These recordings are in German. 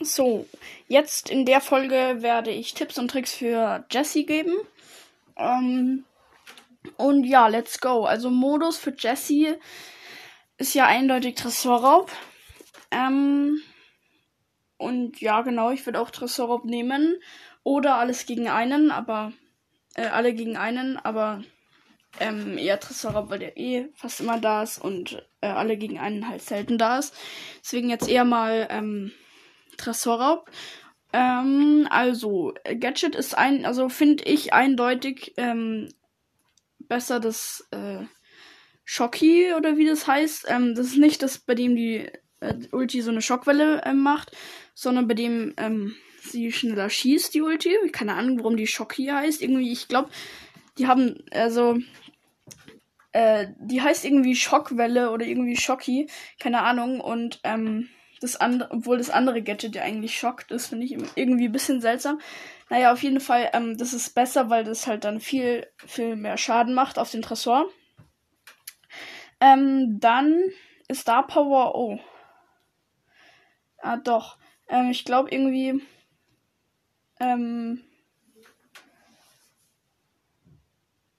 So, jetzt in der Folge werde ich Tipps und Tricks für Jessie geben. Ähm, und ja, let's go. Also Modus für Jessie ist ja eindeutig Tresorraub. Ähm, und ja, genau, ich würde auch Tresorraub nehmen. Oder alles gegen einen, aber äh, alle gegen einen, aber ähm, eher Tresorraub, weil der eh fast immer da ist und äh, alle gegen einen halt selten da ist. Deswegen jetzt eher mal ähm, Tresorraub. Ähm, also, Gadget ist ein, also finde ich eindeutig ähm, besser das äh, Shocky oder wie das heißt. Ähm, das ist nicht das, bei dem die äh, Ulti so eine Schockwelle ähm, macht, sondern bei dem ähm, sie schneller schießt, die Ulti. Keine Ahnung, warum die Shocky heißt. Irgendwie, ich glaube, die haben, also, äh, die heißt irgendwie Schockwelle oder irgendwie Shocky. Keine Ahnung. Und, ähm, das andere, obwohl das andere Gadget ja eigentlich schockt ist, finde ich irgendwie ein bisschen seltsam. Naja, auf jeden Fall, ähm, das ist besser, weil das halt dann viel, viel mehr Schaden macht auf den Tresor. Ähm, dann Star Power, oh. Ah, doch. Ähm, ich glaube irgendwie, ähm,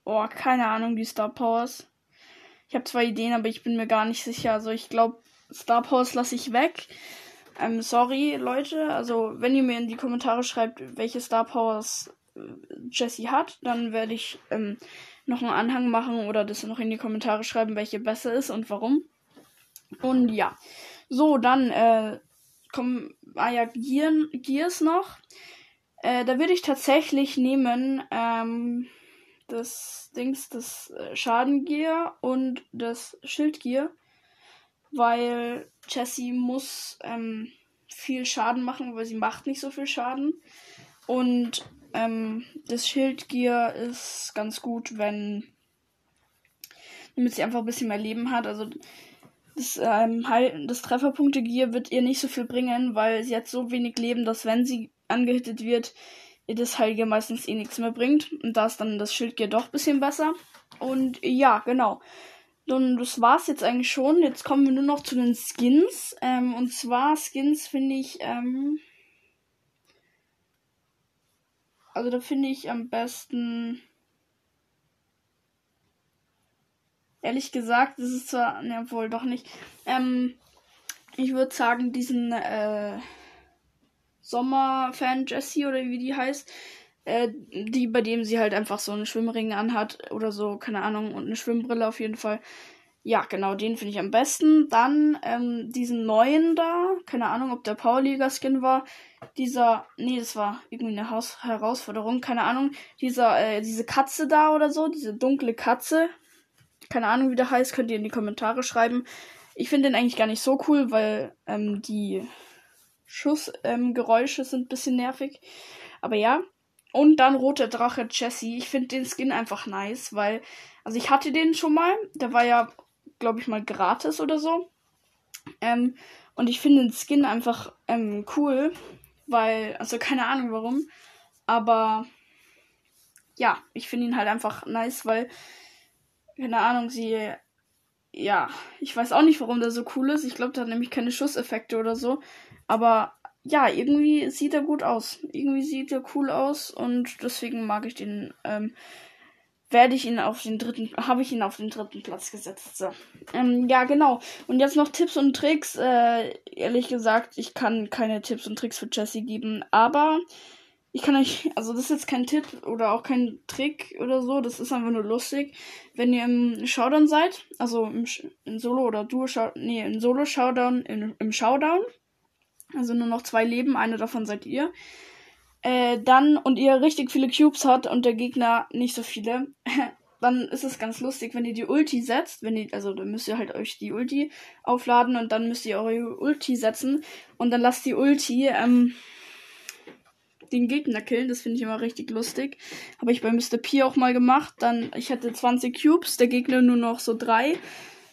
oh, keine Ahnung, die Star Powers. Ich habe zwei Ideen, aber ich bin mir gar nicht sicher. Also ich glaube, Star Powers lasse ich weg. Ähm, sorry, Leute. Also, wenn ihr mir in die Kommentare schreibt, welche Star Powers äh, Jesse hat, dann werde ich ähm, noch einen Anhang machen oder das noch in die Kommentare schreiben, welche besser ist und warum. Und ja. So, dann äh, kommen ah ja, Gear, Gears noch. Äh, da würde ich tatsächlich nehmen ähm, das Dings, das äh, Schadengear und das Schildgear weil Jessie muss ähm, viel Schaden machen, weil sie macht nicht so viel Schaden. Und ähm, das Schildgear ist ganz gut, wenn damit sie einfach ein bisschen mehr Leben hat. Also das, ähm, das Trefferpunkte-Gear wird ihr nicht so viel bringen, weil sie hat so wenig Leben, dass wenn sie angehittet wird, ihr das Heilgear meistens eh nichts mehr bringt. Und da ist dann das Schildgear doch ein bisschen besser. Und ja, genau. Und das war's jetzt eigentlich schon. Jetzt kommen wir nur noch zu den Skins. Ähm, und zwar Skins finde ich, ähm, also da finde ich am besten, ehrlich gesagt, das ist zwar, ne, wohl doch nicht, ähm, ich würde sagen, diesen, äh, Sommerfan Jessie oder wie die heißt, äh, die, bei dem sie halt einfach so einen Schwimmring anhat oder so, keine Ahnung, und eine Schwimmbrille auf jeden Fall. Ja, genau, den finde ich am besten. Dann ähm, diesen neuen da, keine Ahnung, ob der Powerliga-Skin war. Dieser, nee, das war irgendwie eine Haus Herausforderung, keine Ahnung. Dieser, äh, diese Katze da oder so, diese dunkle Katze. Keine Ahnung, wie der heißt, könnt ihr in die Kommentare schreiben. Ich finde den eigentlich gar nicht so cool, weil ähm, die Schussgeräusche ähm, sind ein bisschen nervig. Aber ja, und dann roter Drache Jesse. Ich finde den Skin einfach nice, weil, also ich hatte den schon mal. Der war ja, glaube ich, mal gratis oder so. Ähm, und ich finde den Skin einfach ähm, cool, weil, also keine Ahnung warum. Aber ja, ich finde ihn halt einfach nice, weil, keine Ahnung, sie, ja, ich weiß auch nicht, warum der so cool ist. Ich glaube, der hat nämlich keine Schusseffekte oder so. Aber ja, irgendwie sieht er gut aus. Irgendwie sieht er cool aus und deswegen mag ich den. Ähm, werde ich ihn auf den dritten, habe ich ihn auf den dritten Platz gesetzt. So. Ähm, ja, genau. Und jetzt noch Tipps und Tricks. Äh, ehrlich gesagt, ich kann keine Tipps und Tricks für Jesse geben, aber ich kann euch, also das ist jetzt kein Tipp oder auch kein Trick oder so, das ist einfach nur lustig. Wenn ihr im Showdown seid, also im, in Solo oder Duo, nee, in Solo Showdown, in, im Showdown, also nur noch zwei Leben, eine davon seid ihr. Äh, dann und ihr richtig viele Cubes habt und der Gegner nicht so viele, dann ist es ganz lustig, wenn ihr die Ulti setzt, wenn ihr, also dann müsst ihr halt euch die Ulti aufladen und dann müsst ihr eure Ulti setzen und dann lasst die Ulti ähm, den Gegner killen. Das finde ich immer richtig lustig. Habe ich bei Mr. P auch mal gemacht. Dann, ich hatte 20 Cubes, der Gegner nur noch so drei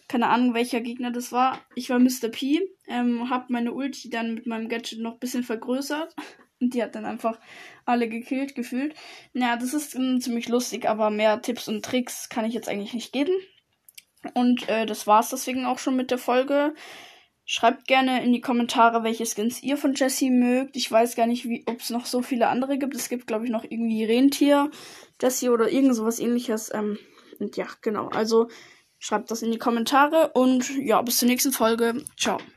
keine Ahnung, welcher Gegner das war. Ich war Mr. P, ähm, hab meine Ulti dann mit meinem Gadget noch ein bisschen vergrößert. Und die hat dann einfach alle gekillt, gefühlt. Naja, das ist ähm, ziemlich lustig, aber mehr Tipps und Tricks kann ich jetzt eigentlich nicht geben. Und äh, das war's deswegen auch schon mit der Folge. Schreibt gerne in die Kommentare, welche Skins ihr von Jessie mögt. Ich weiß gar nicht, ob es noch so viele andere gibt. Es gibt, glaube ich, noch irgendwie Rentier, Jessie oder irgend sowas ähnliches. Ähm, und ja, genau. Also Schreibt das in die Kommentare und ja, bis zur nächsten Folge. Ciao.